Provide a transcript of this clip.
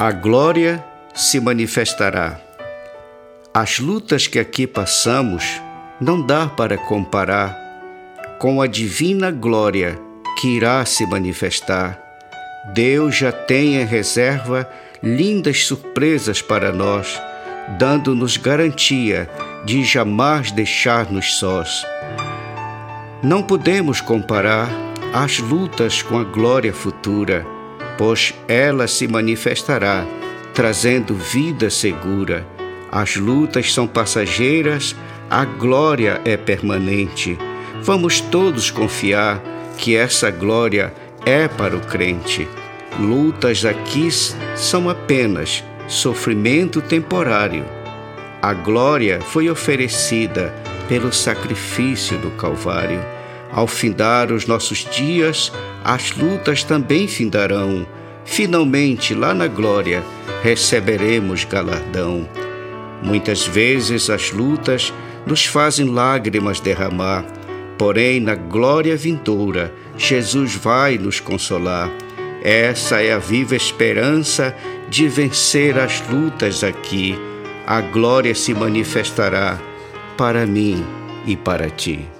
a glória se manifestará. As lutas que aqui passamos não dá para comparar com a divina glória que irá se manifestar. Deus já tem em reserva lindas surpresas para nós, dando-nos garantia de jamais deixar-nos sós. Não podemos comparar as lutas com a glória futura pois ela se manifestará, trazendo vida segura. As lutas são passageiras, a glória é permanente. Vamos todos confiar que essa glória é para o crente. Lutas aqui são apenas sofrimento temporário. A glória foi oferecida pelo sacrifício do Calvário. Ao findar os nossos dias, as lutas também findarão. Finalmente, lá na glória, receberemos galardão. Muitas vezes as lutas nos fazem lágrimas derramar, porém, na glória vindoura, Jesus vai nos consolar. Essa é a viva esperança de vencer as lutas aqui. A glória se manifestará para mim e para ti.